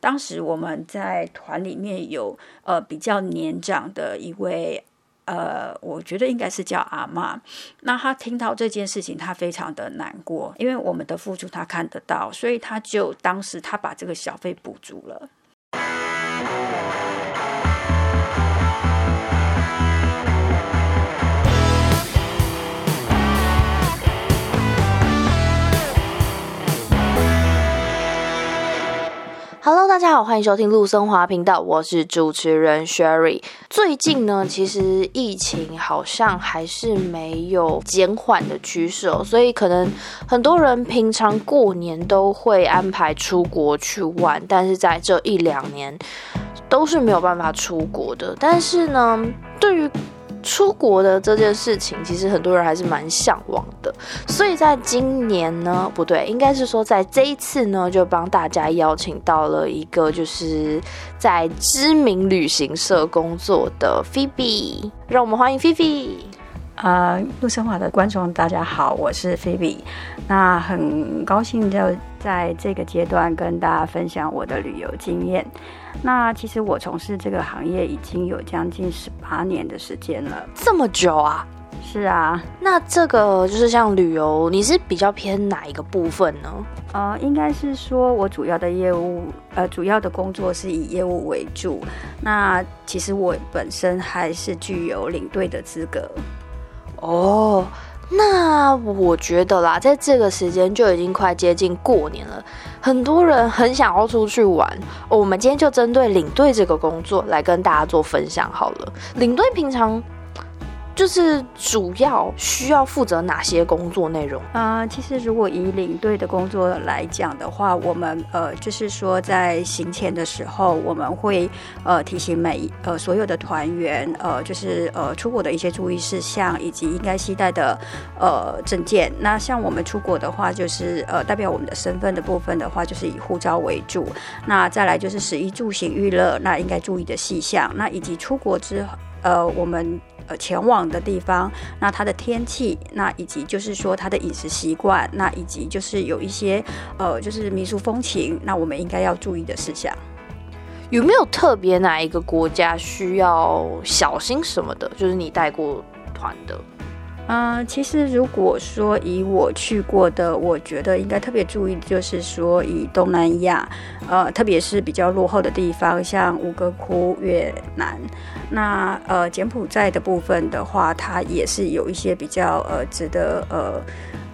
当时我们在团里面有呃比较年长的一位。呃，我觉得应该是叫阿妈。那她听到这件事情，她非常的难过，因为我们的付出她看得到，所以她就当时她把这个小费补足了。Hello，大家好，欢迎收听陆森华频道，我是主持人 Sherry。最近呢，其实疫情好像还是没有减缓的趋势，所以可能很多人平常过年都会安排出国去玩，但是在这一两年都是没有办法出国的。但是呢，对于出国的这件事情，其实很多人还是蛮向往的，所以在今年呢，不对，应该是说在这一次呢，就帮大家邀请到了一个就是在知名旅行社工作的菲菲让我们欢迎菲菲。呃，陆生华的观众大家好，我是 Phoebe，那很高兴就在这个阶段跟大家分享我的旅游经验。那其实我从事这个行业已经有将近十八年的时间了，这么久啊？是啊。那这个就是像旅游，你是比较偏哪一个部分呢？呃，应该是说我主要的业务，呃，主要的工作是以业务为主。那其实我本身还是具有领队的资格。哦。那我觉得啦，在这个时间就已经快接近过年了，很多人很想要出去玩。我们今天就针对领队这个工作来跟大家做分享好了。领队平常。就是主要需要负责哪些工作内容？呃，其实如果以领队的工作来讲的话，我们呃就是说在行前的时候，我们会呃提醒每呃所有的团员呃就是呃出国的一些注意事项，以及应该携带的呃证件。那像我们出国的话，就是呃代表我们的身份的部分的话，就是以护照为主。那再来就是食衣住行娱乐，那应该注意的细项。那以及出国之后，呃我们。呃，前往的地方，那它的天气，那以及就是说它的饮食习惯，那以及就是有一些呃，就是民俗风情，那我们应该要注意的事项，有没有特别哪一个国家需要小心什么的？就是你带过团的。嗯、其实如果说以我去过的，我觉得应该特别注意，就是说以东南亚，呃，特别是比较落后的地方，像吴哥窟、越南，那呃柬埔寨的部分的话，它也是有一些比较呃值得呃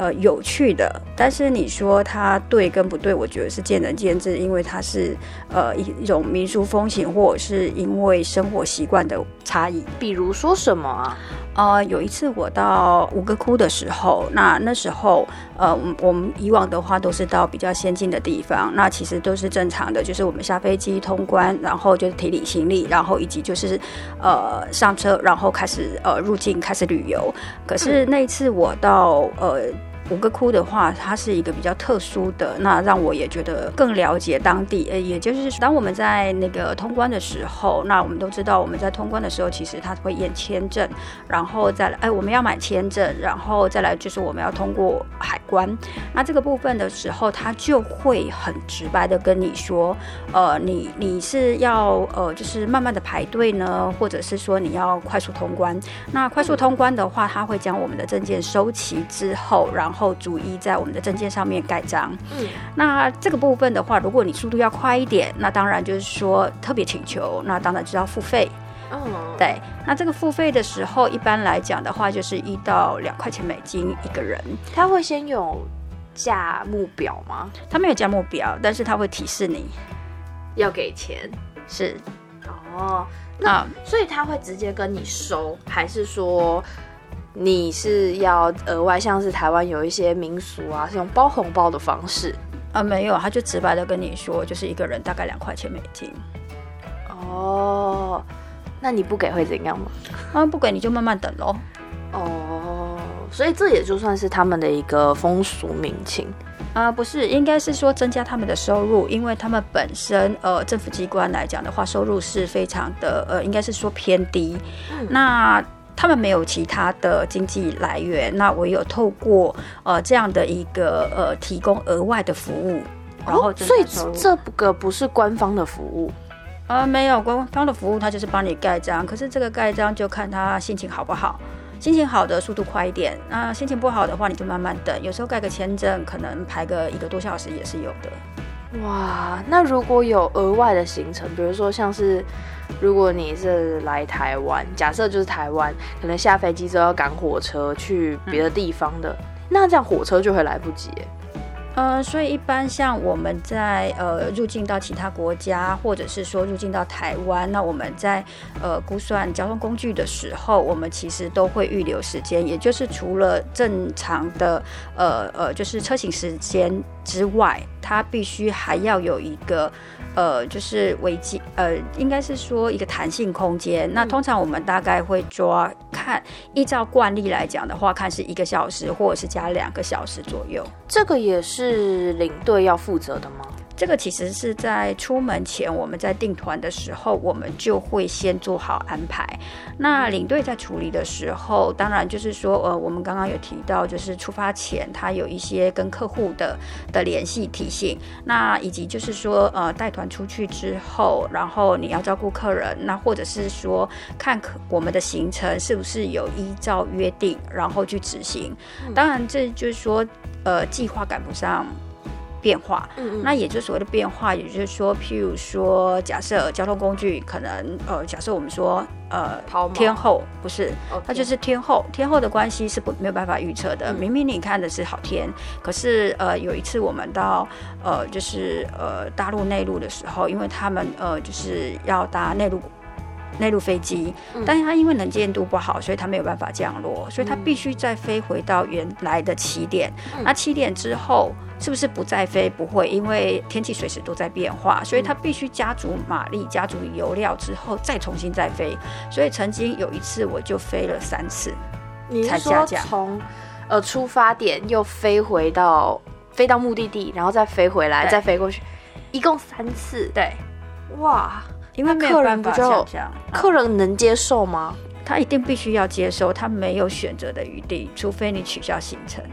呃有趣的。但是你说它对跟不对，我觉得是见仁见智，因为它是呃一一种民俗风情，或者是因为生活习惯的差异。比如说什么啊？呃，有一次我到五个窟的时候，那那时候，呃，我们以往的话都是到比较先进的地方，那其实都是正常的，就是我们下飞机通关，然后就是提领行李，然后以及就是，呃，上车，然后开始呃入境开始旅游。可是那一次我到呃。五个窟的话，它是一个比较特殊的，那让我也觉得更了解当地。呃，也就是当我们在那个通关的时候，那我们都知道我们在通关的时候，其实他会验签证，然后再来，哎，我们要买签证，然后再来就是我们要通过海关。那这个部分的时候，他就会很直白的跟你说，呃，你你是要呃，就是慢慢的排队呢，或者是说你要快速通关。那快速通关的话，他会将我们的证件收齐之后，然后后逐一在我们的证件上面盖章。嗯，那这个部分的话，如果你速度要快一点，那当然就是说特别请求，那当然就要付费。嗯，对。那这个付费的时候，一般来讲的话，就是一到两块钱美金一个人。他会先有价目表吗？他没有价目表，但是他会提示你要给钱。是。哦，那所以他会直接跟你收，还是说？你是要额外，像是台湾有一些民俗啊，是用包红包的方式啊？没有，他就直白的跟你说，就是一个人大概两块钱美金。哦，那你不给会怎样吗？啊，不给你就慢慢等喽。哦，所以这也就算是他们的一个风俗民情啊？不是，应该是说增加他们的收入，因为他们本身呃政府机关来讲的话，收入是非常的呃，应该是说偏低。嗯、那他们没有其他的经济来源，那唯有透过呃这样的一个呃提供额外的服务，然后、哦、所以这个不是官方的服务。呃，没有官方的服务，他就是帮你盖章。可是这个盖章就看他心情好不好，心情好的速度快一点，那心情不好的话，你就慢慢等。有时候盖个签证，可能排个一个多小时也是有的。哇，那如果有额外的行程，比如说像是如果你是来台湾，假设就是台湾，可能下飞机之后要赶火车去别的地方的，嗯、那这样火车就会来不及。呃，所以一般像我们在呃入境到其他国家，或者是说入境到台湾，那我们在呃估算交通工具的时候，我们其实都会预留时间，也就是除了正常的呃呃就是车行时间之外，它必须还要有一个。呃，就是危机，呃，应该是说一个弹性空间。那通常我们大概会抓看，依照惯例来讲的话，看是一个小时，或者是加两个小时左右。这个也是领队要负责的吗？这个其实是在出门前，我们在订团的时候，我们就会先做好安排。那领队在处理的时候，当然就是说，呃，我们刚刚有提到，就是出发前他有一些跟客户的的联系提醒，那以及就是说，呃，带团出去之后，然后你要照顾客人，那或者是说看客我们的行程是不是有依照约定，然后去执行。当然，这就是说，呃，计划赶不上。变化，嗯嗯，那也就是所谓的变化，也就是说，譬如说，假设交通工具可能，呃，假设我们说，呃，天后不是，它就是天后，天后的关系是不没有办法预测的。明明你看的是好天，可是，呃，有一次我们到，呃，就是呃大陆内陆的时候，因为他们呃就是要搭内陆。内陆飞机，但是它因为能见度不好，所以它没有办法降落，所以它必须再飞回到原来的起点。那起点之后是不是不再飞？不会，因为天气随时都在变化，所以它必须加足马力、加足油料之后再重新再飞。所以曾经有一次我就飞了三次，才下降。从呃出发点又飞回到飞到目的地，然后再飞回来，再飞过去，一共三次。对，哇。因为客人不就客人能接受吗？他一定必须要接受，他没有选择的余地，除非你取消行程。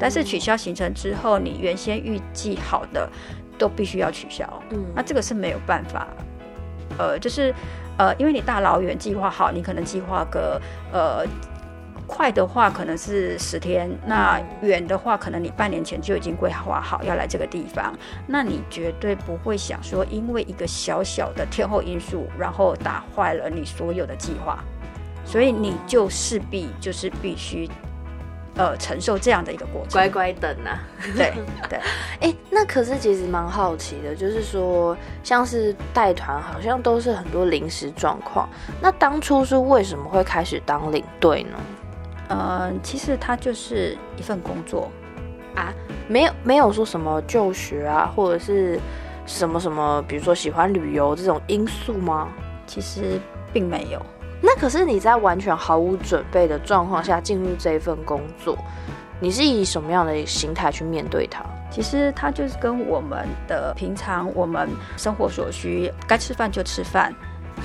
但是取消行程之后，你原先预计好的都必须要取消。嗯，那这个是没有办法。呃，就是呃，因为你大老远计划好，你可能计划个呃。快的话可能是十天，那远的话可能你半年前就已经规划好要来这个地方，那你绝对不会想说因为一个小小的天后因素，然后打坏了你所有的计划，所以你就势必就是必须呃承受这样的一个过程。乖乖等啊，对 对，哎、欸，那可是其实蛮好奇的，就是说像是带团好像都是很多临时状况，那当初是为什么会开始当领队呢？嗯，其实它就是一份工作啊，没有没有说什么就学啊，或者是什么什么，比如说喜欢旅游这种因素吗？其实并没有。那可是你在完全毫无准备的状况下进入这一份工作，你是以什么样的心态去面对它？其实它就是跟我们的平常我们生活所需，该吃饭就吃饭。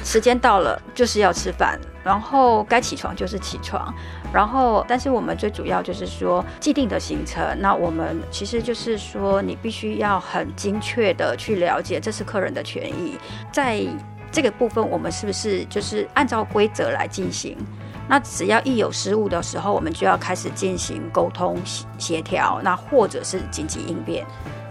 时间到了就是要吃饭，然后该起床就是起床，然后但是我们最主要就是说既定的行程，那我们其实就是说你必须要很精确的去了解这是客人的权益，在这个部分我们是不是就是按照规则来进行？那只要一有失误的时候，我们就要开始进行沟通协调，那或者是紧急应变。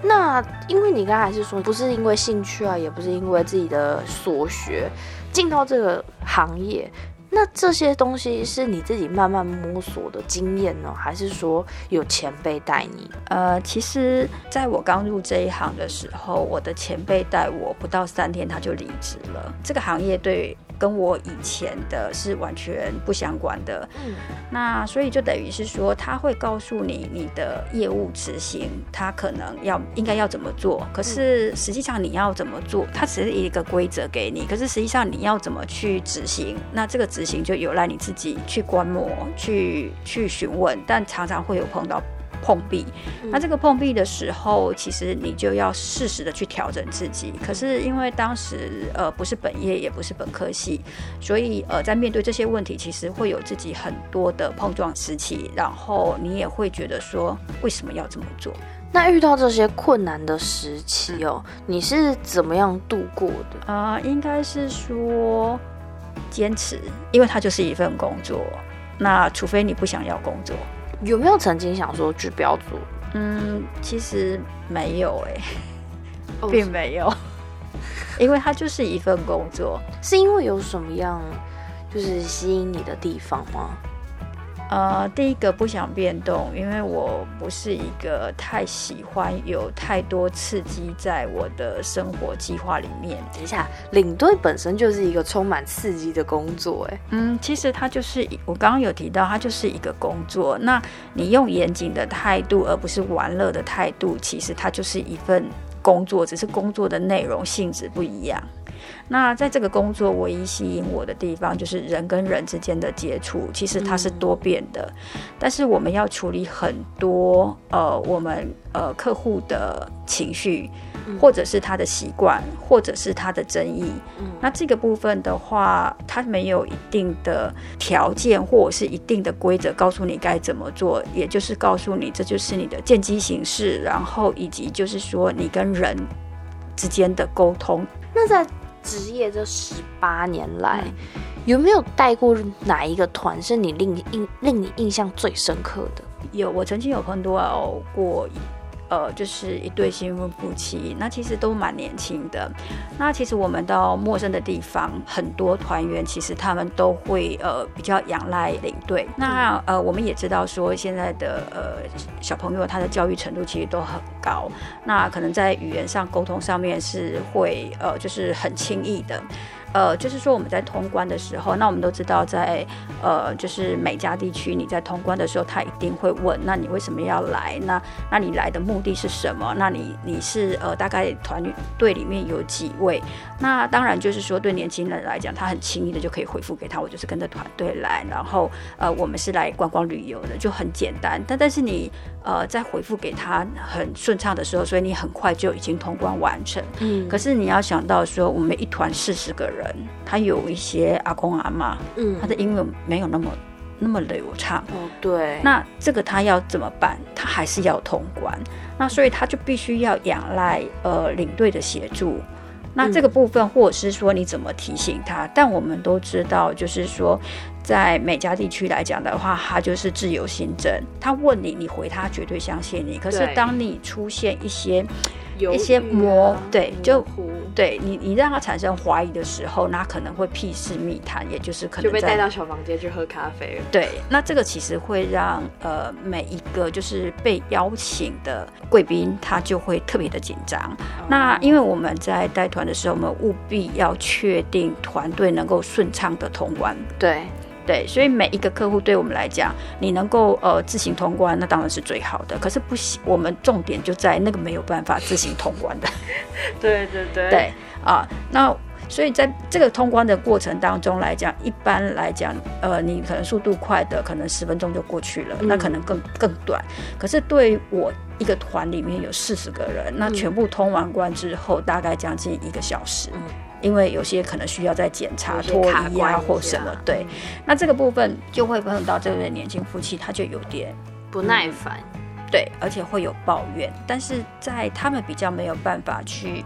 那因为你刚才是说，不是因为兴趣啊，也不是因为自己的所学进到这个行业，那这些东西是你自己慢慢摸索的经验呢，还是说有前辈带你？呃，其实在我刚入这一行的时候，我的前辈带我不到三天他就离职了。这个行业对。跟我以前的是完全不相关的，嗯，那所以就等于是说，他会告诉你你的业务执行，他可能要应该要怎么做，可是实际上你要怎么做，他只是一个规则给你，可是实际上你要怎么去执行，那这个执行就有赖你自己去观摩、去去询问，但常常会有碰到。碰壁，那这个碰壁的时候，其实你就要适时的去调整自己。可是因为当时呃不是本业，也不是本科系，所以呃在面对这些问题，其实会有自己很多的碰撞时期，然后你也会觉得说为什么要这么做？那遇到这些困难的时期哦，你是怎么样度过的？啊、呃，应该是说坚持，因为它就是一份工作。那除非你不想要工作，有没有曾经想说去标注？嗯，其实没有哎、欸，并没有，因为它就是一份工作。是因为有什么样就是吸引你的地方吗？呃，第一个不想变动，因为我不是一个太喜欢有太多刺激在我的生活计划里面。等一下，领队本身就是一个充满刺激的工作，哎，嗯，其实它就是我刚刚有提到，它就是一个工作。那你用严谨的态度，而不是玩乐的态度，其实它就是一份工作，只是工作的内容性质不一样。那在这个工作唯一吸引我的地方，就是人跟人之间的接触，其实它是多变的，嗯、但是我们要处理很多呃，我们呃客户的情绪，或者是他的习惯，或者是他的争议。嗯、那这个部分的话，它没有一定的条件或者是一定的规则告诉你该怎么做，也就是告诉你这就是你的见机行事，然后以及就是说你跟人之间的沟通。那在职业这十八年来，有没有带过哪一个团是你令印令你印象最深刻的？有，我曾经有碰到过。呃，就是一对新婚夫妻，那其实都蛮年轻的。那其实我们到陌生的地方，很多团员其实他们都会呃比较仰赖领队。那呃，我们也知道说现在的呃小朋友他的教育程度其实都很高，那可能在语言上沟通上面是会呃就是很轻易的。呃，就是说我们在通关的时候，那我们都知道在呃，就是每家地区，你在通关的时候，他一定会问，那你为什么要来？那那你来的目的是什么？那你你是呃，大概团队里面有几位？那当然就是说，对年轻人来讲，他很轻易的就可以回复给他，我就是跟着团队来，然后呃，我们是来观光旅游的，就很简单。但但是你呃，在回复给他很顺畅的时候，所以你很快就已经通关完成。嗯。可是你要想到说，我们一团四十个人。他有一些阿公阿妈，嗯，他的英文没有那么那么流畅，哦，对，那这个他要怎么办？他还是要通关，那所以他就必须要仰赖呃领队的协助。那这个部分，或者是说你怎么提醒他？但我们都知道，就是说在美加地区来讲的话，他就是自由新政，他问你，你回他绝对相信你。可是当你出现一些一些模，对，就。对你，你让他产生怀疑的时候，那可能会屁事密谈，也就是可能就被带到小房间去喝咖啡了。对，那这个其实会让呃每一个就是被邀请的贵宾，他就会特别的紧张。哦、那因为我们在带团的时候，我们务必要确定团队能够顺畅的通关。对。对，所以每一个客户对我们来讲，你能够呃自行通关，那当然是最好的。可是不行，我们重点就在那个没有办法自行通关的。对 对对。对啊，那所以在这个通关的过程当中来讲，一般来讲，呃，你可能速度快的，可能十分钟就过去了，嗯、那可能更更短。可是对我一个团里面有四十个人，那全部通完关之后，大概将近一个小时。嗯因为有些可能需要再检查脱衣啊或什么，对，那这个部分就会碰到这对年轻夫妻，他就有点不耐烦，对，而且会有抱怨，但是在他们比较没有办法去，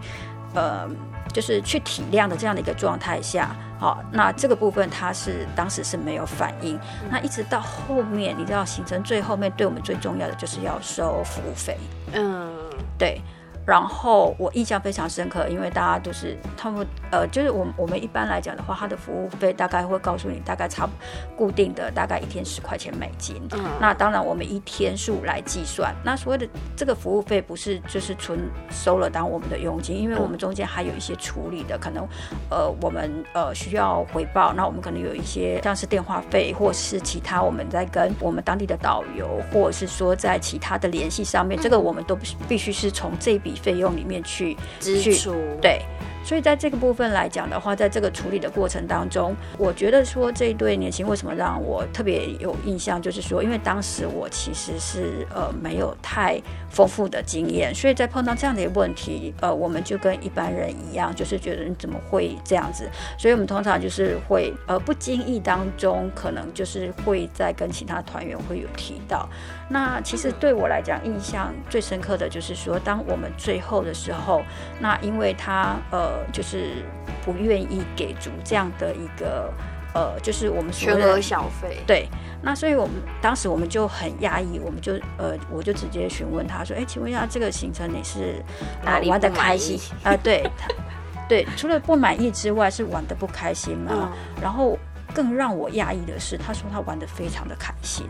呃，就是去体谅的这样的一个状态下，好，那这个部分他是当时是没有反应，那一直到后面，你知道行程最后面对我们最重要的就是要收服务费，嗯，对。然后我印象非常深刻，因为大家都是他们呃，就是我我们一般来讲的话，他的服务费大概会告诉你大概差固定的大概一天十块钱美金。嗯，那当然我们以天数来计算，那所谓的这个服务费不是就是纯收了当我们的佣金，因为我们中间还有一些处理的，可能呃我们呃需要回报，那我们可能有一些像是电话费或是其他我们在跟我们当地的导游，或者是说在其他的联系上面，这个我们都必须是从这笔。费用里面去支出，对，所以在这个部分来讲的话，在这个处理的过程当中，我觉得说这一对年轻为什么让我特别有印象，就是说，因为当时我其实是呃没有太丰富的经验，所以在碰到这样的一个问题，呃，我们就跟一般人一样，就是觉得你怎么会这样子？所以我们通常就是会呃不经意当中，可能就是会在跟其他团员会有提到。那其实对我来讲，印象最深刻的就是说，当我们最后的时候，那因为他呃就是不愿意给足这样的一个呃，就是我们所全额小费。对，那所以我们当时我们就很压抑，我们就呃，我就直接询问他说：“哎，请问一下，这个行程你是哪里玩的开心？啊、呃，对，对，除了不满意之外，是玩的不开心吗？嗯、然后更让我压抑的是，他说他玩的非常的开心。”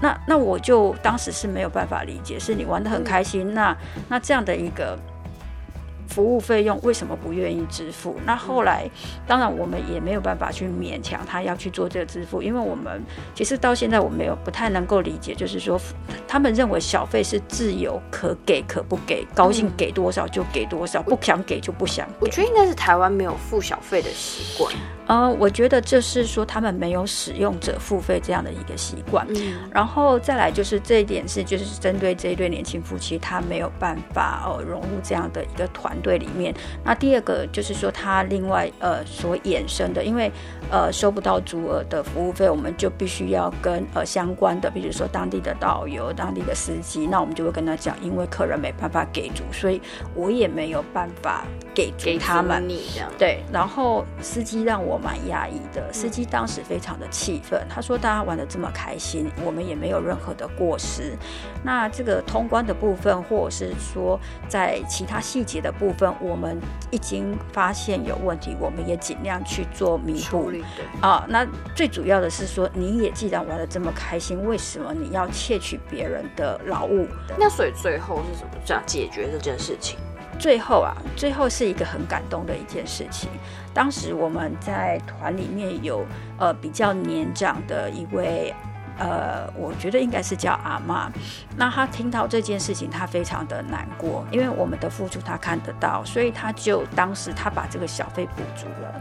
那那我就当时是没有办法理解，是你玩的很开心，那那这样的一个。服务费用为什么不愿意支付？那后来，当然我们也没有办法去勉强他要去做这个支付，因为我们其实到现在我没有不太能够理解，就是说他们认为小费是自由可给可不给，高兴给多少就给多少，不想给就不想给。我觉得应该是台湾没有付小费的习惯。呃，我觉得这是说他们没有使用者付费这样的一个习惯。嗯，然后再来就是这一点是就是针对这一对年轻夫妻，他没有办法呃融入这样的一个团。队里面，那第二个就是说，他另外呃所衍生的，因为呃收不到足额的服务费，我们就必须要跟呃相关的，比如说当地的导游、当地的司机，那我们就会跟他讲，因为客人没办法给足，所以我也没有办法给给他们。你这样对，然后司机让我蛮压抑的，司机当时非常的气愤，他说大家玩的这么开心，我们也没有任何的过失。那这个通关的部分，或者是说在其他细节的部分。部分我们已经发现有问题，我们也尽量去做弥补。啊，那最主要的是说，你也既然玩的这么开心，为什么你要窃取别人的劳务？那所以最后是怎么这样解决这件事情？最后啊，最后是一个很感动的一件事情。当时我们在团里面有呃比较年长的一位。呃，我觉得应该是叫阿妈。那他听到这件事情，他非常的难过，因为我们的付出他看得到，所以他就当时他把这个小费补足了。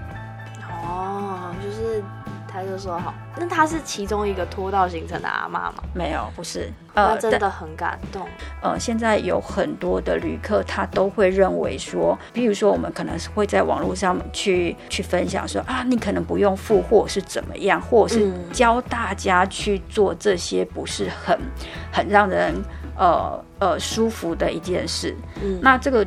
他就说好，那他是其中一个拖到行程的阿妈吗？没有，不是。呃，真的很感动。呃，现在有很多的旅客，他都会认为说，比如说我们可能是会在网络上去去分享说啊，你可能不用付，或是怎么样，或是教大家去做这些不是很很让人呃呃舒服的一件事。嗯，那这个。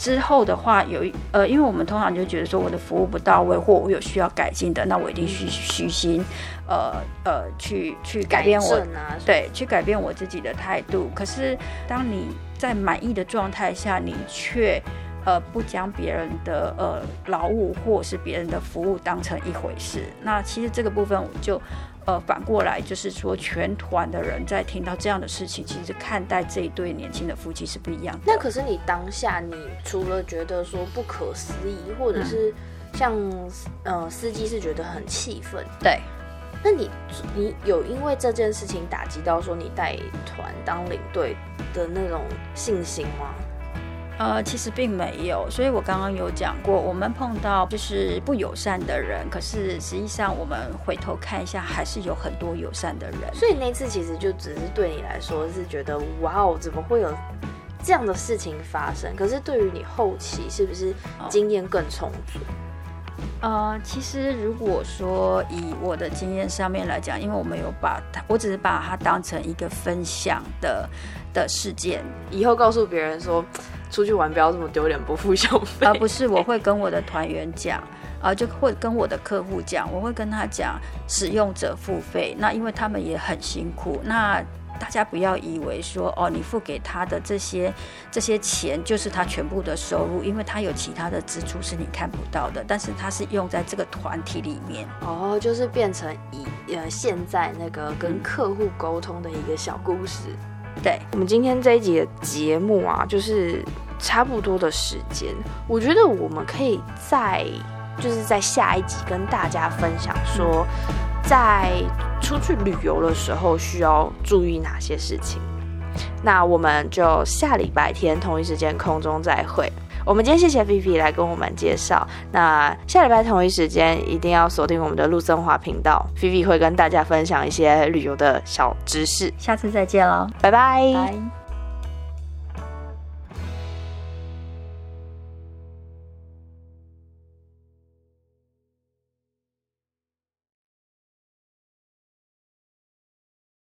之后的话，有一呃，因为我们通常就觉得说我的服务不到位，或我有需要改进的，那我一定虚虚心，呃呃，去去改变我，啊、对，去改变我自己的态度。可是当你在满意的状态下，你却呃不将别人的呃劳务或是别人的服务当成一回事，那其实这个部分我就。呃，反过来就是说，全团的人在听到这样的事情，其实看待这一对年轻的夫妻是不一样的。那可是你当下，你除了觉得说不可思议，或者是像、嗯、呃司机是觉得很气愤，对。那你你有因为这件事情打击到说你带团当领队的那种信心吗？呃，其实并没有，所以我刚刚有讲过，我们碰到就是不友善的人，可是实际上我们回头看一下，还是有很多友善的人。所以那次其实就只是对你来说是觉得，哇哦，怎么会有这样的事情发生？可是对于你后期是不是经验更充足？呃，其实如果说以我的经验上面来讲，因为我没有把它，我只是把它当成一个分享的的事件，以后告诉别人说。出去玩不要这么丢脸，不付小费。而不是我会跟我的团员讲，啊，就会跟我的客户讲，我会跟他讲使用者付费。那因为他们也很辛苦，那大家不要以为说哦，你付给他的这些这些钱就是他全部的收入，因为他有其他的支出是你看不到的，但是他是用在这个团体里面。哦，就是变成以呃现在那个跟客户沟通的一个小故事。对，我们今天这一集的节目啊，就是差不多的时间。我觉得我们可以在，就是在下一集跟大家分享说，在出去旅游的时候需要注意哪些事情。那我们就下礼拜天同一时间空中再会。我们今天谢谢 Vivi 来跟我们介绍。那下礼拜同一时间一定要锁定我们的陆森华频道，Vivi 会跟大家分享一些旅游的小知识。下次再见喽，拜拜。拜。